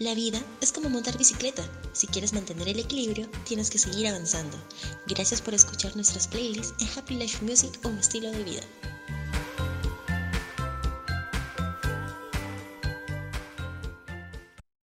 La vida es como montar bicicleta. Si quieres mantener el equilibrio, tienes que seguir avanzando. Gracias por escuchar nuestras playlists en Happy Life Music o estilo de vida.